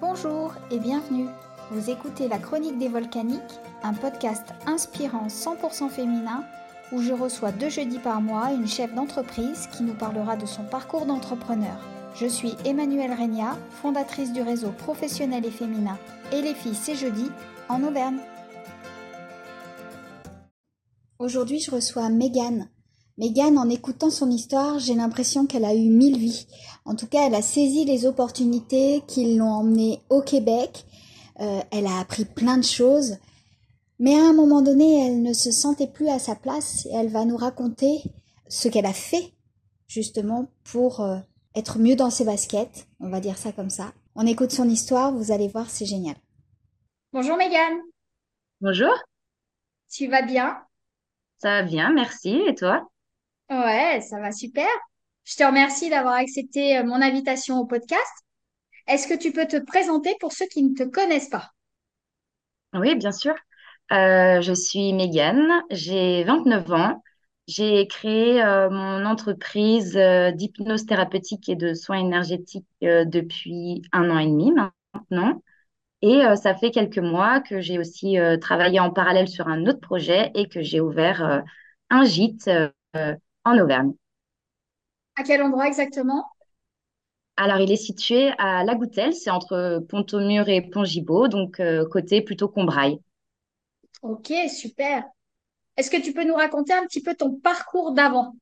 Bonjour et bienvenue. Vous écoutez La Chronique des Volcaniques, un podcast inspirant 100% féminin où je reçois deux jeudis par mois une chef d'entreprise qui nous parlera de son parcours d'entrepreneur. Je suis Emmanuelle Regna, fondatrice du réseau professionnel et féminin Et les filles c'est jeudi en Auvergne. Aujourd'hui, je reçois Megan. Megan, en écoutant son histoire, j'ai l'impression qu'elle a eu mille vies. En tout cas, elle a saisi les opportunités qui l'ont emmenée au Québec. Euh, elle a appris plein de choses. Mais à un moment donné, elle ne se sentait plus à sa place et elle va nous raconter ce qu'elle a fait justement pour euh, être mieux dans ses baskets. On va dire ça comme ça. On écoute son histoire, vous allez voir, c'est génial. Bonjour Megan. Bonjour. Tu vas bien? Ça va bien, merci. Et toi? Ouais, ça va super. Je te remercie d'avoir accepté euh, mon invitation au podcast. Est-ce que tu peux te présenter pour ceux qui ne te connaissent pas? Oui, bien sûr. Euh, je suis Megan, j'ai 29 ans. J'ai créé euh, mon entreprise d'hypnose thérapeutique et de soins énergétiques depuis un an et demi maintenant. Et ça fait quelques mois que j'ai aussi travaillé en parallèle sur un autre projet et que j'ai ouvert un gîte en Auvergne. À quel endroit exactement? Alors, il est situé à La Goutelle, c'est entre Pont-au-Mur et Pont-Gibaud, donc euh, côté plutôt Combraille. Ok, super. Est-ce que tu peux nous raconter un petit peu ton parcours d'avant?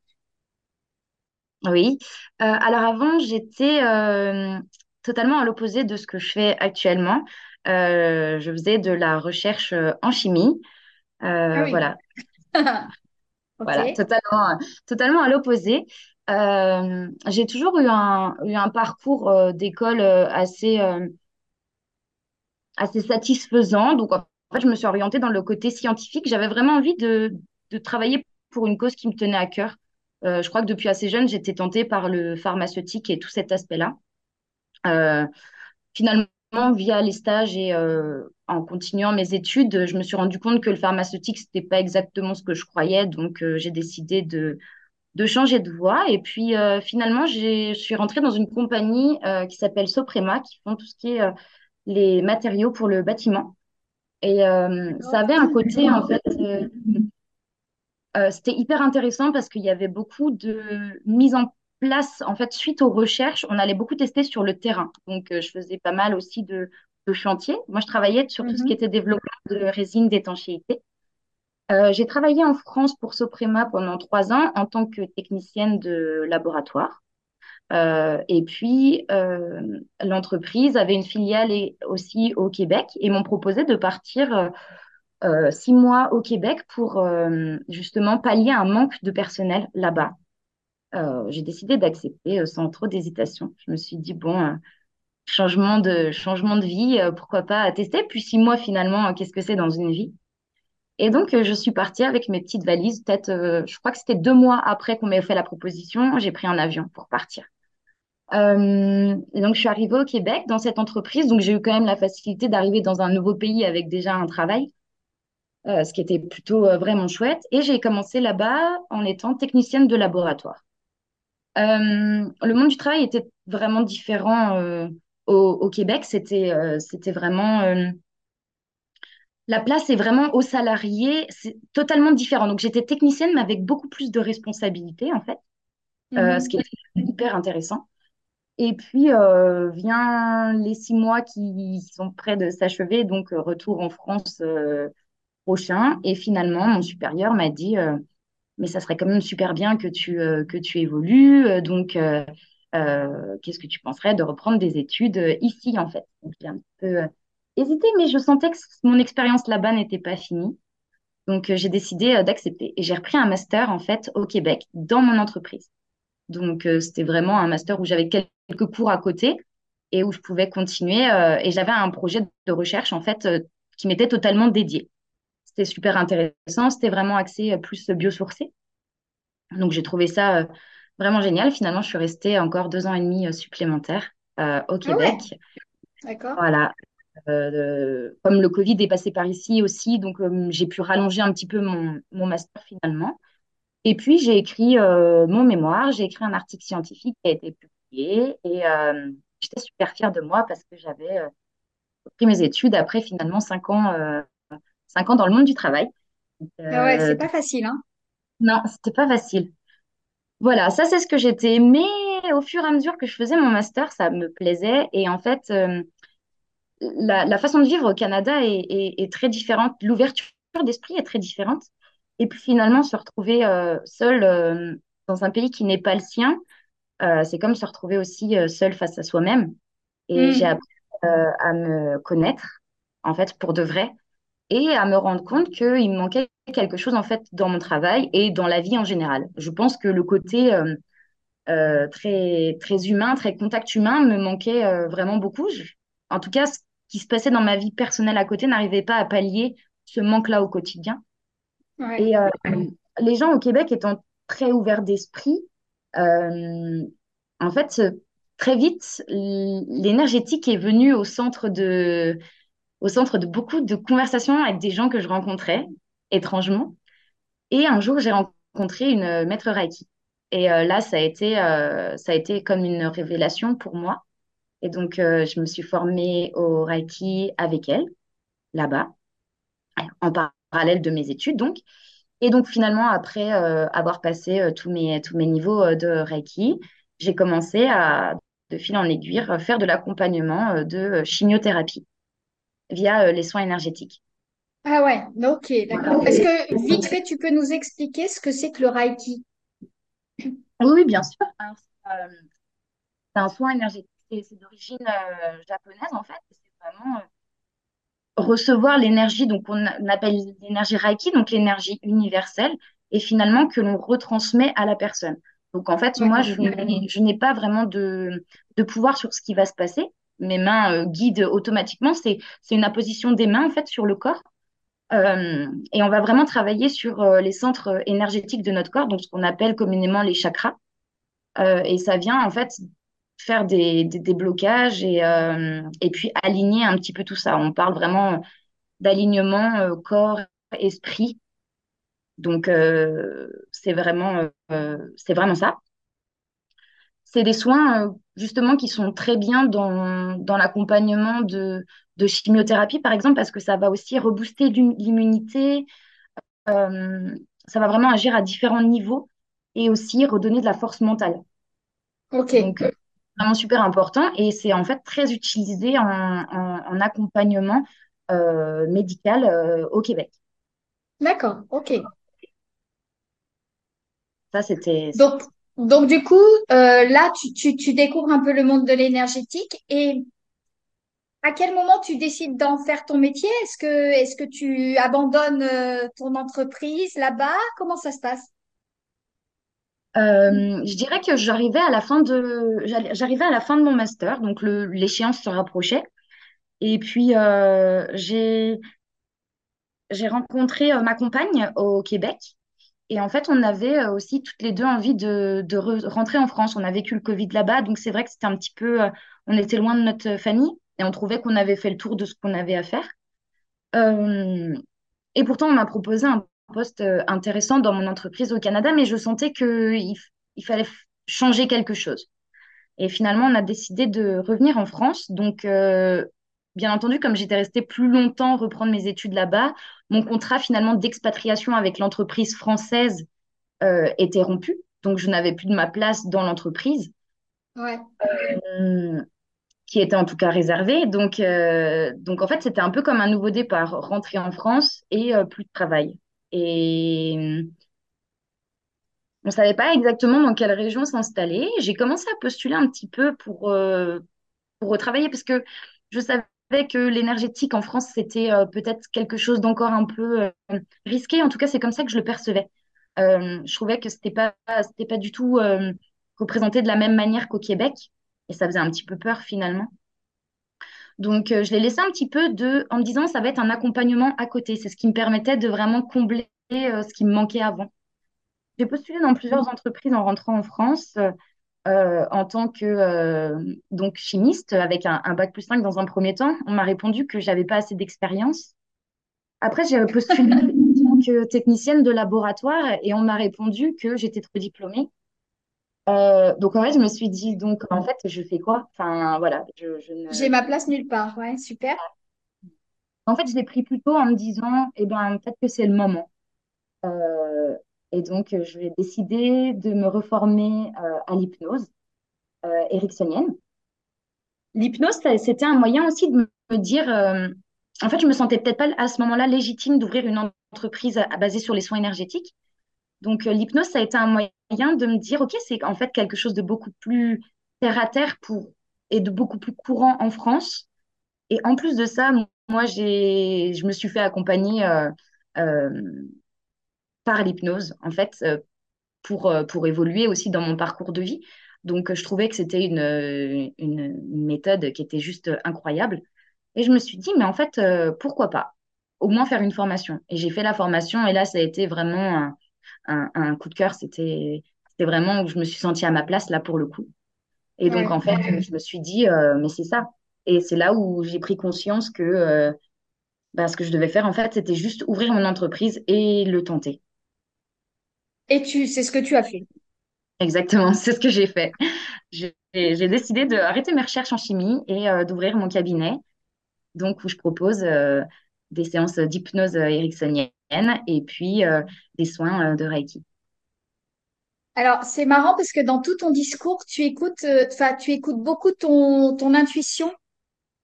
Oui. Euh, alors avant, j'étais euh, totalement à l'opposé de ce que je fais actuellement. je faisais de la recherche en chimie. Ah oui. voilà. Voilà, totalement, totalement à l'opposé. Euh, j'ai toujours eu un, eu un parcours euh, d'école euh, assez, assez satisfaisant. Donc, en fait, je me suis orientée dans le côté scientifique. J'avais vraiment envie de, de travailler pour une cause qui me tenait à cœur. Je crois que depuis assez jeune, j'étais tentée par le pharmaceutique et tout cet aspect-là. Finalement, via les stages et en continuant mes études, je me suis rendu compte que le pharmaceutique, c'était pas exactement ce que je croyais. Donc, euh, j'ai décidé de, de changer de voie. Et puis, euh, finalement, je suis rentrée dans une compagnie euh, qui s'appelle Soprema, qui font tout ce qui est euh, les matériaux pour le bâtiment. Et ça avait un côté, en fait, c'était hyper intéressant parce qu'il y avait beaucoup de mise en place, en fait, suite aux recherches, on allait beaucoup tester sur le terrain. Donc, je faisais pas mal aussi de, de chantier. Moi, je travaillais sur tout ce qui Mhm. était développement de résine d'étanchéité. Euh, j'ai travaillé en France pour Soprema pendant trois ans en tant que technicienne de laboratoire. Euh, et puis, euh, l'entreprise avait une filiale et- aussi au Québec et m'ont proposé de partir six mois au Québec pour justement pallier un manque de personnel là-bas. J'ai décidé d'accepter sans trop d'hésitation. Je me suis dit, bon, changement de, changement de vie, euh, pourquoi pas tester. Puis six mois finalement, euh, qu'est-ce que c'est dans une vie? Et donc, euh, je suis partie avec mes petites valises. Peut-être, je crois que c'était deux mois après qu'on m'ait fait la proposition, j'ai pris un avion pour partir. Donc, je suis arrivée au Québec dans cette entreprise. Donc, j'ai eu quand même la facilité d'arriver dans un nouveau pays avec déjà un travail, ce qui était plutôt vraiment chouette. Et j'ai commencé là-bas en étant technicienne de laboratoire. Le monde du travail était vraiment différent au, au Québec. C'était euh, c'était vraiment euh, la place est vraiment aux salariés. C'est totalement différent. Donc j'étais technicienne, mais avec beaucoup plus de responsabilités en fait, euh, ce qui Mhm. est hyper intéressant. Et puis vient les six mois qui sont près de s'achever, donc retour en France prochain. Et finalement, mon supérieur m'a dit mais ça serait quand même super bien que tu, que tu évolues. donc, euh, qu'est-ce que tu penserais de reprendre des études euh, ici, en fait? Donc, j'ai un peu euh, hésité, mais je sentais que mon expérience là-bas n'était pas finie. Donc, j'ai décidé d'accepter. Et j'ai repris un master, en fait, au Québec, dans mon entreprise. Donc, c'était vraiment un master où j'avais quelques cours à côté et où je pouvais continuer. et j'avais un projet de recherche, en fait, qui m'était totalement dédié. C'était super intéressant. C'était vraiment axé plus biosourcé. Donc, j'ai trouvé ça vraiment génial. Finalement, je suis restée encore deux ans et demi euh, supplémentaires euh, au Ah ouais, Québec. d'accord. Voilà. Euh, comme le Covid est passé par ici aussi, donc j'ai pu rallonger un petit peu mon, mon master finalement. Et puis, j'ai écrit mon mémoire, j'ai écrit un article scientifique qui a été publié et j'étais super fière de moi parce que j'avais repris mes études après finalement cinq ans, cinq ans dans le monde du travail. Ah ouais, c'est pas facile, hein? non, c'était pas facile. Voilà, ça c'est ce que j'étais. Mais au fur et à mesure que je faisais mon master, ça me plaisait. Et en fait, euh, la, la façon de vivre au Canada est, est- est très différente. L'ouverture d'esprit est très différente. Et puis finalement, se retrouver euh, seul euh, dans un pays qui n'est pas le sien, c'est comme se retrouver aussi seul face à soi-même. Et j'ai Hmm. appris à me connaître, en fait, pour de vrai, et à me rendre compte qu'il me manquait quelque chose, en fait, dans mon travail et dans la vie en général. Je pense que le côté euh, euh, très, très humain, très contact humain me manquait euh, vraiment beaucoup. Je- en tout cas, ce qui se passait dans ma vie personnelle à côté n'arrivait pas à pallier ce manque-là au quotidien. Ouais. Et les gens au Québec étant très ouverts d'esprit, en fait, très vite, l'énergétique est venue au centre de, au centre de beaucoup de conversations avec des gens que je rencontrais, étrangement. Et un jour, j'ai rencontré une euh, maître Reiki. Et euh, là, ça a été, euh, ça a été comme une révélation pour moi. Et donc, je me suis formée au Reiki avec elle, là-bas, en par- parallèle de mes études, donc. Et donc, finalement, après avoir passé tous mes, tous mes niveaux de Reiki, j'ai commencé à, de fil en aiguille, faire de l'accompagnement de chimiothérapie via euh, les soins énergétiques. Ah ouais, ok, d'accord. Est-ce que vite fait, tu peux nous expliquer ce que c'est que le Reiki? Oui, bien sûr. Euh, c'est un soin énergétique, c'est d'origine euh, japonaise en fait. C'est vraiment euh, recevoir l'énergie, donc on, appelle l'énergie Reiki, donc l'énergie universelle, et finalement que l'on retransmet à la personne. Donc en fait, moi, je n'ai je n'ai pas vraiment de, de pouvoir sur ce qui va se passer. Mes mains euh, guident automatiquement. C'est, une apposition des mains en fait sur le corps. Euh, et on va vraiment travailler sur euh, les centres énergétiques de notre corps, donc ce qu'on appelle communément les chakras. Et ça vient en fait faire des, des, des blocages et, et puis aligner un petit peu tout ça. On parle vraiment d'alignement corps, esprit. Donc c'est vraiment, c'est vraiment ça. C'est des soins euh, justement qui sont très bien dans, dans l'accompagnement de, de chimiothérapie, par exemple, parce que ça va aussi rebooster l'im- l'immunité, euh, ça va vraiment agir à différents niveaux et aussi redonner de la force mentale. Ok. Donc, euh, vraiment super important et c'est en fait très utilisé en, en- en accompagnement euh, médical euh, au Québec. D'accord, ok. Ça, c'était... Donc, donc du coup, euh, là, tu, découvres un peu le monde de l'énergétique et à quel moment tu décides d'en faire ton métier? Est-ce que, tu abandonnes euh, ton entreprise là-bas? Comment ça se passe? Euh, je dirais que j'arrivais à la fin de, mon master, donc l'échéance se rapprochait. Et puis, j'ai, rencontré ma compagne au Québec. Et en fait, on avait euh, aussi toutes les deux envie de, de re- rentrer en France. On a vécu le Covid là-bas, donc c'est vrai que c'était un petit peu, euh, on était loin de notre famille et on trouvait qu'on avait fait le tour de ce qu'on avait à faire. Euh, et pourtant, on m'a proposé un poste euh, intéressant dans mon entreprise au Canada, mais je sentais qu'il il fallait changer quelque chose. Et finalement, on a décidé de revenir en France. Donc, euh, bien entendu, comme j'étais restée plus longtemps reprendre mes études là-bas, mon contrat finalement d'expatriation avec l'entreprise française euh, était rompu. Donc, je n'avais plus de ma place dans l'entreprise, Ouais. euh, qui était en tout cas réservée. Donc, euh, donc en fait, c'était un peu comme un nouveau départ, rentrer en France et plus de travail. Et on ne savait pas exactement dans quelle région s'installer. J'ai commencé à postuler un petit peu pour, pour travailler parce que je savais que l'énergétique en France, c'était euh, peut-être quelque chose d'encore un peu euh, risqué. En tout cas, c'est comme ça que je le percevais. Euh, je trouvais que c'était pas, pas du tout représenté de la même manière qu'au Québec et ça faisait un petit peu peur finalement. Donc, je l'ai laissé un petit peu de, en me disant, ça va être un accompagnement à côté. C'est ce qui me permettait de vraiment combler ce qui me manquait avant. J'ai postulé dans plusieurs entreprises en rentrant en France euh, en tant que euh, donc chimiste avec un, un bac plus 5 dans un premier temps. On m'a répondu que j'avais pas assez d'expérience. Après, j'ai postulé en tant que technicienne de laboratoire et on m'a répondu que j'étais trop diplômée. Euh, donc en fait, je me suis dit, donc en fait, je fais quoi? Enfin voilà, je, je J'ai ne... ma place nulle part. Ouais, super. En fait, je l'ai pris plutôt en me disant, eh ben peut-être que c'est le moment. Et donc, euh, je vais décider de me reformer euh, à l'hypnose euh, ericksonienne. L'hypnose, c'était un moyen aussi de me dire, en fait, je me sentais peut-être pas à ce moment-là légitime d'ouvrir une entreprise basée sur les soins énergétiques. Donc, l'hypnose, ça a été un moyen de me dire, OK, c'est en fait quelque chose de beaucoup plus terre à terre pour, et de beaucoup plus courant en France. Et en plus de ça, moi, je me suis fait accompagner par l'hypnose, en fait, euh, pour, euh, pour évoluer aussi dans mon parcours de vie. Donc, euh, je trouvais que c'était une, une, une méthode qui était juste incroyable. Et je me suis dit, mais en fait, euh, pourquoi pas? Au moins faire une formation. Et j'ai fait la formation, et là, ça a été vraiment un, un, un coup de cœur. C'était, c'était vraiment où je me suis sentie à ma place, là, pour le coup. Et donc, Ouais. en fait, je me suis dit, euh, mais c'est ça. Et c'est là où j'ai pris conscience que euh, bah, ce que je devais faire, en fait, c'était juste ouvrir mon entreprise et le tenter. Et tu, c'est ce que tu as fait. Exactement, c'est ce que j'ai fait. J'ai décidé d'arrêter mes recherches en chimie et euh, d'ouvrir mon cabinet, donc où je propose euh, des séances d'hypnose ericksonienne et puis euh, des soins de Reiki. Alors, c'est marrant parce que dans tout ton discours, tu écoutes, enfin, tu écoutes beaucoup ton, ton intuition.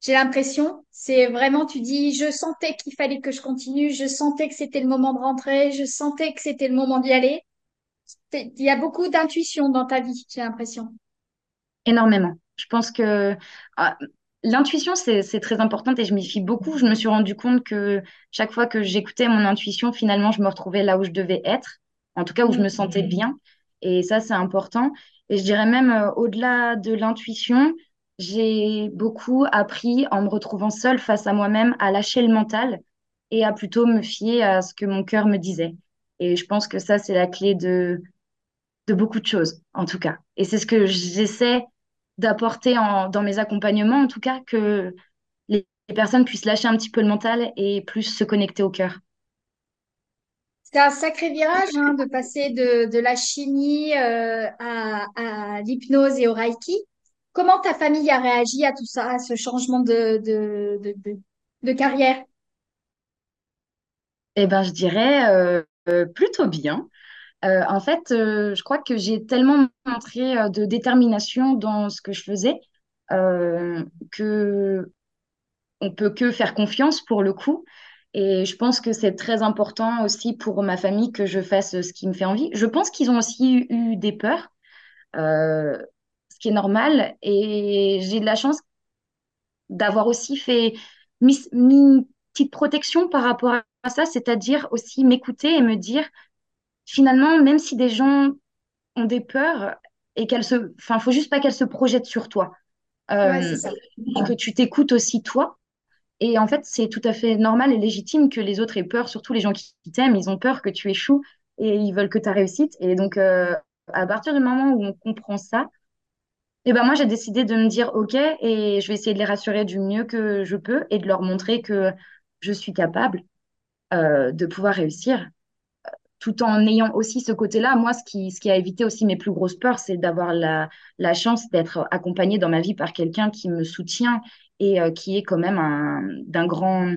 J'ai l'impression, c'est vraiment, tu dis, je sentais qu'il fallait que je continue, je sentais que c'était le moment de rentrer, je sentais que c'était le moment d'y aller. Il y a beaucoup d'intuition dans ta vie, j'ai l'impression. Énormément. Je pense que ah, l'intuition, c'est, très importante et je m'y fie beaucoup. Je me suis rendu compte que chaque fois que j'écoutais mon intuition, finalement, je me retrouvais là où je devais être, en tout cas où je me Mm. sentais bien. Et ça, c'est important. Et je dirais même, euh, au-delà de l'intuition, j'ai beaucoup appris en me retrouvant seule face à moi-même à lâcher le mental et à plutôt me fier à ce que mon cœur me disait. Et je pense que ça, c'est la clé de de beaucoup de choses, en tout cas. Et c'est ce que j'essaie d'apporter dans mes accompagnements, en tout cas, que les, les personnes puissent lâcher un petit peu le mental et plus se connecter au cœur. C'est un sacré virage, hein, de passer de, de la chimie euh, à, à l'hypnose et au Reiki. Comment ta famille a réagi à tout ça, à ce changement de, de, de, carrière? Eh ben, je dirais euh, plutôt bien. Euh, en fait, euh, je crois que j'ai tellement montré euh, de détermination dans ce que je faisais euh, que on peut que faire confiance pour le coup. Et je pense que c'est très important aussi pour ma famille que je fasse ce qui me fait envie. Je pense qu'ils ont aussi eu des peurs euh, ce qui est normal. Et j'ai de la chance d'avoir aussi fait mis une petite protection par rapport à ça, c'est-à-dire aussi m'écouter et me dire, finalement, même si des gens ont des peurs et qu'elles se, enfin, faut juste pas qu'elles se projettent sur toi, Ouais, euh, ça. et que tu t'écoutes aussi toi. Et en fait, c'est tout à fait normal et légitime que les autres aient peur, surtout les gens qui t'aiment, ils ont peur que tu échoues et ils veulent que ta réussite. Et donc, euh, à partir du moment où on comprend ça, Et ben moi, j'ai décidé de me dire OK et je vais essayer de les rassurer du mieux que je peux et de leur montrer que je suis capable euh, de pouvoir réussir tout en ayant aussi ce côté-là. Moi, ce qui, ce qui a évité aussi mes plus grosses peurs, c'est d'avoir la, la chance d'être accompagnée dans ma vie par quelqu'un qui me soutient et euh, qui est quand même un, d'un grand,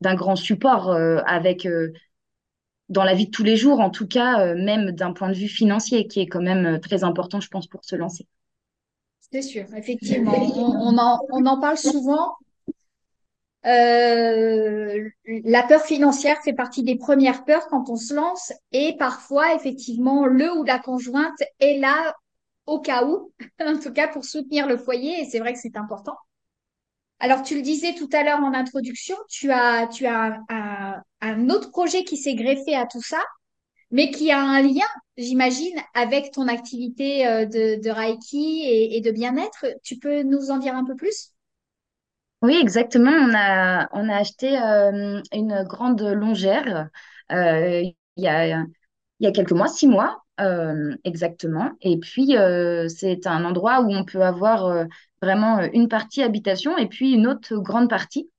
d'un grand support euh, avec, dans la vie de tous les jours, en tout cas, même d'un point de vue financier, qui est quand même très important, je pense, pour se lancer. C'est sûr, effectivement. On en, on en parle souvent. Euh, la peur financière fait partie des premières peurs quand on se lance et parfois, effectivement, le ou la conjointe est là au cas où, en tout cas pour soutenir le foyer et c'est vrai que c'est important. Alors, tu le disais tout à l'heure en introduction, tu as, un, autre projet qui s'est greffé à tout ça, mais qui a un lien, j'imagine, avec ton activité euh, de, de Reiki et, et de bien-être. Tu peux nous en dire un peu plus? Oui, exactement. On a, on a acheté euh, une grande longère euh, il y a, il y a quelques mois, six mois euh, exactement. Et puis, c'est un endroit où on peut avoir vraiment une partie habitation et puis une autre grande partie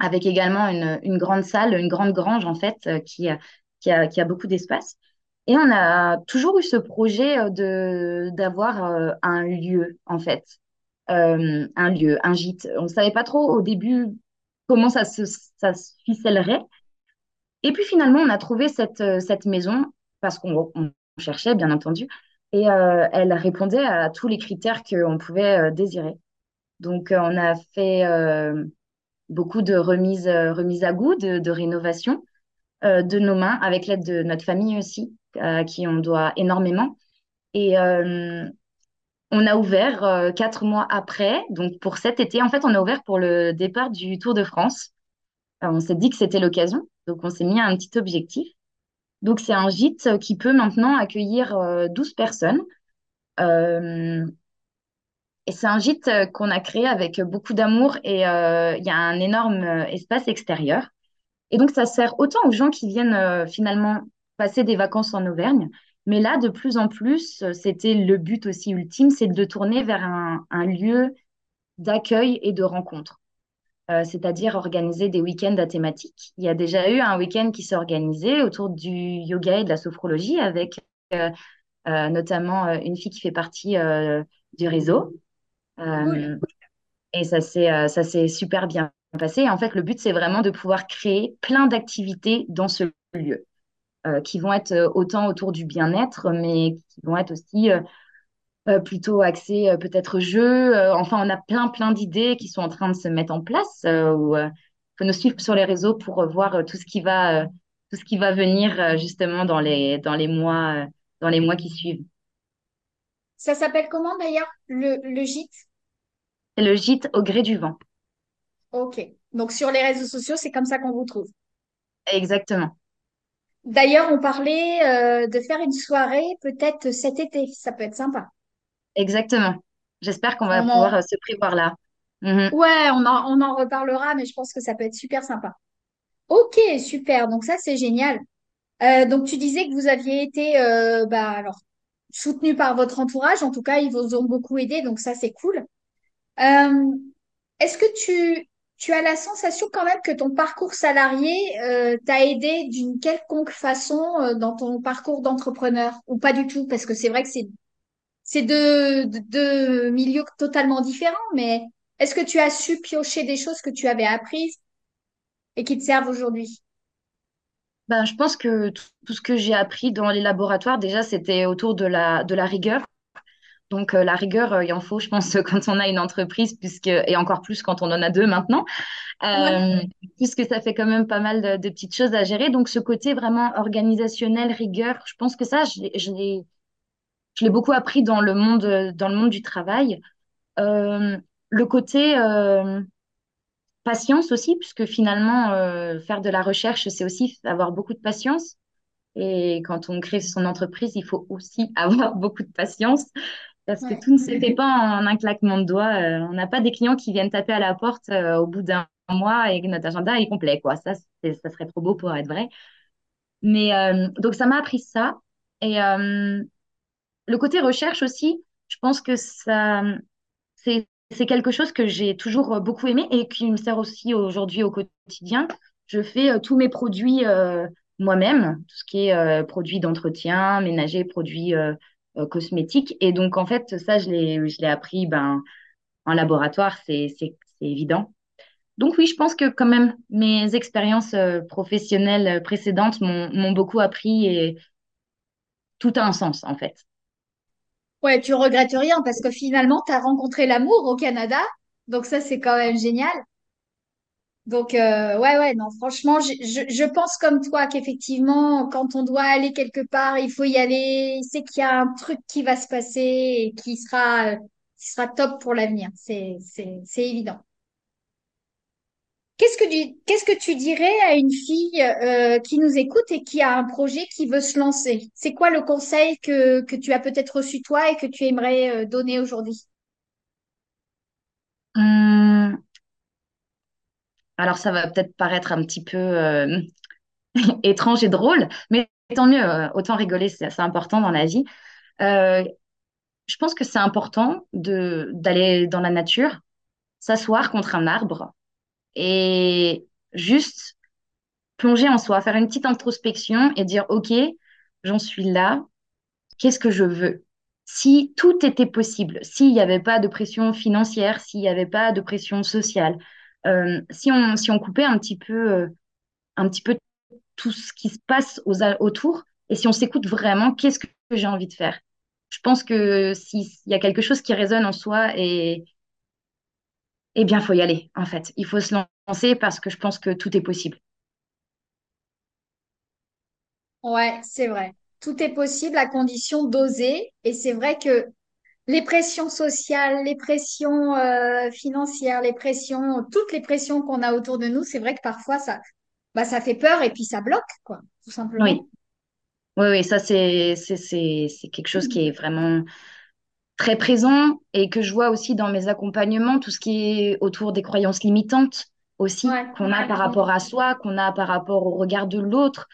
avec également une, une grande salle, une grande grange en fait, qui a, qui a, qui a beaucoup d'espace. Et on a toujours eu ce projet de d'avoir un lieu, en fait. Euh, un lieu, un gîte. On ne savait pas trop au début comment ça se, ficellerait. Et puis finalement, on a trouvé cette, euh, maison parce qu'on on cherchait, bien entendu, et euh, elle répondait à tous les critères qu'on pouvait désirer. Donc, on a fait beaucoup de remises, à goût, de, de rénovation euh, de nos mains, avec l'aide de notre famille aussi, à qui on doit énormément. Et on a ouvert euh, quatre mois après, donc pour cet été. En fait, on a ouvert pour le départ du Tour de France. On s'est dit que c'était l'occasion, donc on s'est mis un petit objectif. Donc, c'est un gîte qui peut maintenant accueillir euh, 12 personnes. Euh, et c'est un gîte qu'on a créé avec beaucoup d'amour et euh, il y a un énorme espace extérieur. Et donc, ça sert autant aux gens qui viennent finalement passer des vacances en Auvergne. Mais là, de plus en plus, c'était le but aussi ultime, c'est de tourner vers un, un lieu d'accueil et de rencontre, Euh, c'est-à-dire organiser des week-ends à thématique. Il y a déjà eu un week-end qui s'est organisé autour du yoga et de la sophrologie avec euh, euh, notamment une fille qui fait partie du réseau. Cool. Et ça s'est ça s'est super bien passé. En fait, le but, c'est vraiment de pouvoir créer plein d'activités dans ce lieu, euh, qui vont être euh, autant autour du bien-être, mais qui vont être aussi euh, plutôt axés peut-être jeux. Euh, enfin, on a plein, plein d'idées qui sont en train de se mettre en place. Euh, faut nous suivre sur les réseaux pour voir tout ce qui va, tout ce qui va venir justement dans les, dans les mois, dans les mois qui suivent. Ça s'appelle comment d'ailleurs, le, le gîte? C'est le gîte au gré du vent. Ok. Donc sur les réseaux sociaux, c'est comme ça qu'on vous trouve? Exactement. D'ailleurs, on parlait euh, de faire une soirée peut-être cet été. Ça peut être sympa. Exactement. J'espère qu'on va On pouvoir en... euh, se prévoir là. Mhm. Ouais, on en, on en reparlera, mais je pense que ça peut être super sympa. Ok, super. Donc ça, c'est génial. Euh, donc tu disais que vous aviez été euh, bah, alors, soutenu par votre entourage. En tout cas, ils vous ont beaucoup aidé. Donc ça, c'est cool. Euh, est-ce que tu, tu as la sensation quand même que ton parcours salarié euh, t'a aidé d'une quelconque façon euh, dans ton parcours d'entrepreneur ou pas du tout? Parce que c'est vrai que c'est c'est deux, deux, milieux totalement différents, mais est-ce que tu as su piocher des choses que tu avais apprises et qui te servent aujourd'hui? Ben, je pense que tout ce que j'ai appris dans les laboratoires, déjà, c'était autour de la, de la rigueur. Donc, euh, la rigueur, euh, il en faut, je pense, quand on a une entreprise, puisque, et encore plus quand on en a deux maintenant, Ouais. euh, puisque ça fait quand même pas mal de, de petites choses à gérer. Donc, ce côté vraiment organisationnel, rigueur, je pense que ça, je l'ai, je l'ai, beaucoup appris dans le monde, dans le monde du travail. Euh, le côté euh, patience aussi, puisque finalement, euh, faire de la recherche, c'est aussi avoir beaucoup de patience. Et quand on crée son entreprise, il faut aussi avoir beaucoup de patience parce que tout ne se fait pas en un claquement de doigts. Euh, on n'a pas des clients qui viennent taper à la porte euh, au bout d'un mois et que notre agenda est complet, quoi. Ça, ça serait trop beau pour être vrai. Mais euh, donc, ça m'a appris ça. Et euh, le côté recherche aussi, je pense que ça, c'est, c'est quelque chose que j'ai toujours beaucoup aimé et qui me sert aussi aujourd'hui au quotidien. Je fais euh, tous mes produits moi-même, tout ce qui est produits d'entretien, ménager, produits euh, cosmétiques. Et donc, en fait, ça, je l'ai, appris ben, en laboratoire, c'est évident. Donc oui, je pense que quand même, mes expériences euh, professionnelles euh, précédentes m'ont, m'ont beaucoup appris et tout a un sens, en fait. Ouais, tu regrettes rien parce que finalement, tu as rencontré l'amour au Canada. Donc ça, c'est quand même génial. Donc, euh, ouais, ouais, non, franchement, je, je, pense comme toi qu'effectivement, quand on doit aller quelque part, il faut y aller. C'est qu'il y a un truc qui va se passer et qui sera, euh, qui sera top pour l'avenir. C'est évident. Qu'est-ce que tu, qu'est-ce que tu dirais à une fille euh, qui nous écoute et qui a un projet qui veut se lancer? C'est quoi le conseil que, que tu as peut-être reçu toi et que tu aimerais euh, donner aujourd'hui? Hum, alors ça va peut-être paraître un petit peu euh, étrange et drôle, mais tant mieux, euh, autant rigoler, c'est important dans la vie. Euh, je pense que c'est important d'aller dans la nature, s'asseoir contre un arbre et juste plonger en soi, faire une petite introspection et dire, OK, j'en suis là, qu'est-ce que je veux? Si tout était possible, s'il n'y avait pas de pression financière, s'il n'y avait pas de pression sociale, si on, si on coupait un petit peu, euh, un petit peu tout ce qui se passe aux, autour, et si on s'écoute vraiment, qu'est-ce que j'ai envie de faire? Je pense que s'il y a quelque chose qui résonne en soi, et, eh bien, faut y aller, en fait. Il faut se lancer parce que je pense que tout est possible. Ouais, c'est vrai. Tout est possible à condition d'oser. Et c'est vrai que les pressions sociales, les pressions euh, financières, les pressions, toutes les pressions qu'on a autour de nous, c'est vrai que parfois ça, bah, ça fait peur et puis ça bloque, quoi, tout simplement. Oui, oui, oui, ça c'est c'est c'est c'est quelque chose qui est vraiment très présent et que je vois aussi dans mes accompagnements, tout ce qui est autour des croyances limitantes aussi Ouais, qu'on a par rapport à soi, qu'on a par rapport au regard de l'autre.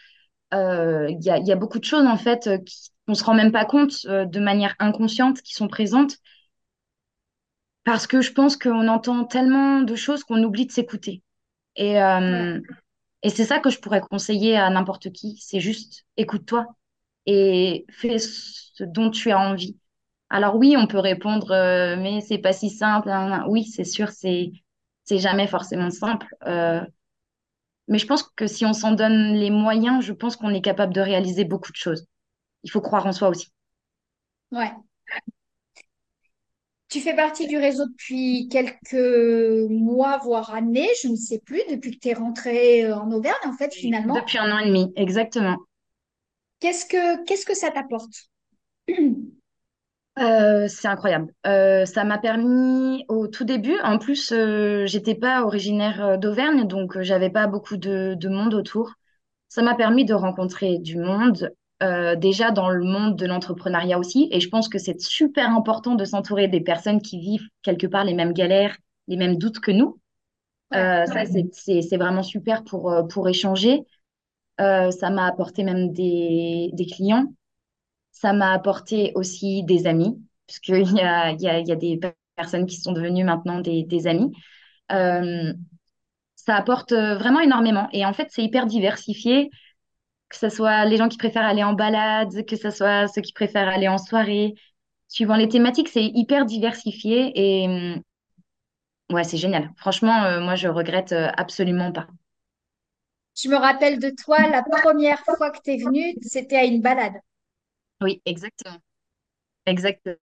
Euh, Il y a, il y a beaucoup de choses en fait euh, qui, on se rend même pas compte euh, de manière inconsciente qui sont présentes parce que je pense qu'on entend tellement de choses qu'on oublie de s'écouter. Et, ouais, et c'est ça que je pourrais conseiller à n'importe qui, c'est juste écoute-toi et fais ce dont tu as envie. Alors oui, on peut répondre, euh, mais c'est pas si simple. nan, nan. Oui, c'est sûr, c'est c'est jamais forcément simple. Euh, mais je pense que si on s'en donne les moyens, je pense qu'on est capable de réaliser beaucoup de choses. Il faut croire en soi aussi. ouais. Tu fais partie du réseau depuis quelques mois, voire années, je ne sais plus, depuis que tu es rentrée euh, en Auvergne, en fait, finalement. Depuis un an et demi, exactement. Qu'est-ce que qu'est-ce que ça t'apporte? Euh, c'est incroyable. Euh, ça m'a permis au tout début, en plus, euh, j'étais pas originaire euh, d'Auvergne, donc euh, j'avais pas beaucoup de, de monde autour. Ça m'a permis de rencontrer du monde, euh, déjà dans le monde de l'entrepreneuriat aussi. Et je pense que c'est super important de s'entourer des personnes qui vivent quelque part les mêmes galères, les mêmes doutes que nous. Ouais, ça, c'est, vraiment super pour, pour échanger. Euh, ça m'a apporté même des, des clients. Ça m'a apporté aussi des amis, puisqu'il y a, y a, des personnes qui sont devenues maintenant des, amis. Euh, ça apporte euh, vraiment énormément. Et en fait, c'est hyper diversifié, que ce soit les gens qui préfèrent aller en balade, que ce soit ceux qui préfèrent aller en soirée. Suivant les thématiques, c'est hyper diversifié et hum, ouais, c'est génial. Franchement, euh, moi, je regrette absolument pas. Je me rappelle de toi, la première fois que tu es venue, c'était à une balade. Oui, exactement. Exactement.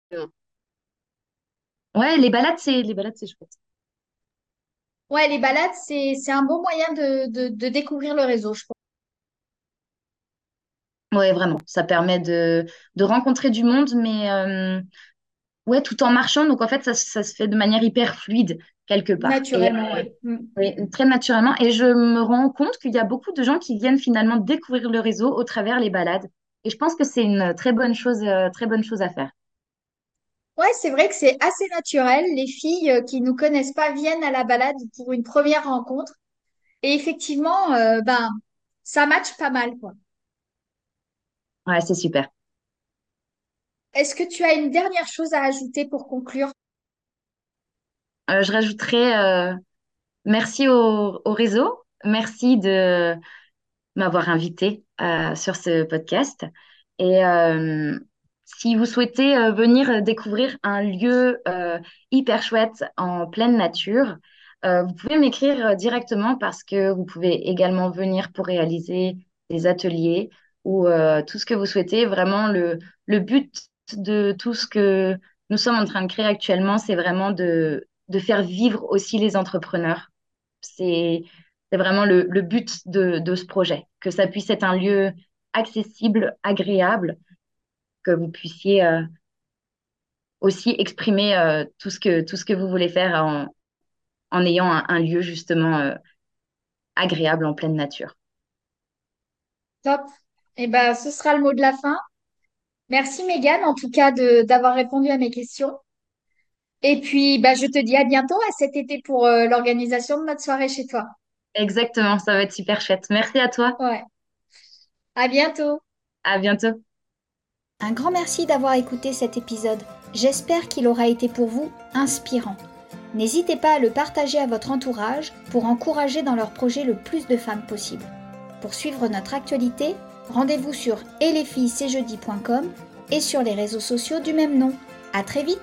Ouais, les balades, c'est les balades, c'est chouette. Ouais, les balades, c'est, c'est un bon moyen de, de, de découvrir le réseau, je pense. Ouais, vraiment. Ça permet de, de rencontrer du monde, mais euh, ouais, tout en marchant. Donc, en fait, ça, ça se fait de manière hyper fluide, quelque part. Et Naturellement, euh, ouais. Mm. oui, très naturellement. Et je me rends compte qu'il y a beaucoup de gens qui viennent finalement découvrir le réseau au travers les balades. Et je pense que c'est une très bonne chose, euh, très bonne chose à faire. Ouais, c'est vrai que c'est assez naturel. Les filles euh, qui nous connaissent pas viennent à la balade pour une première rencontre. Et effectivement, euh, ben, ça matche pas mal, quoi. Ouais, c'est super. Est-ce que tu as une dernière chose à ajouter pour conclure? Euh, je rajouterais euh, merci au, au réseau. Merci de m'avoir invité euh, sur ce podcast. Et euh, si vous souhaitez euh, venir découvrir un lieu hyper chouette en pleine nature, vous pouvez m'écrire directement parce que vous pouvez également venir pour réaliser des ateliers ou tout ce que vous souhaitez. Vraiment, le, le but de tout ce que nous sommes en train de créer actuellement, c'est vraiment de, de faire vivre aussi les entrepreneurs. C'est c'est vraiment le, but de, ce projet, que ça puisse être un lieu accessible, agréable, que vous puissiez euh, aussi exprimer euh, tout ce que, tout ce que vous voulez faire en, ayant un, lieu justement euh, agréable en pleine nature. Top. Eh ben, ce sera le mot de la fin. Merci, Mégane, en tout cas, d'avoir répondu à mes questions. Et puis, bah, je te dis à bientôt, à cet été pour l'organisation de notre soirée chez toi. Exactement, ça va être super chouette. Merci à toi. Ouais. À bientôt. À bientôt. Un grand merci d'avoir écouté cet épisode. J'espère qu'il aura été pour vous inspirant. N'hésitez pas à le partager à votre entourage pour encourager dans leur projet le plus de femmes possible. Pour suivre notre actualité, Rendez-vous sur et les filles et sur les réseaux sociaux du même nom. À très vite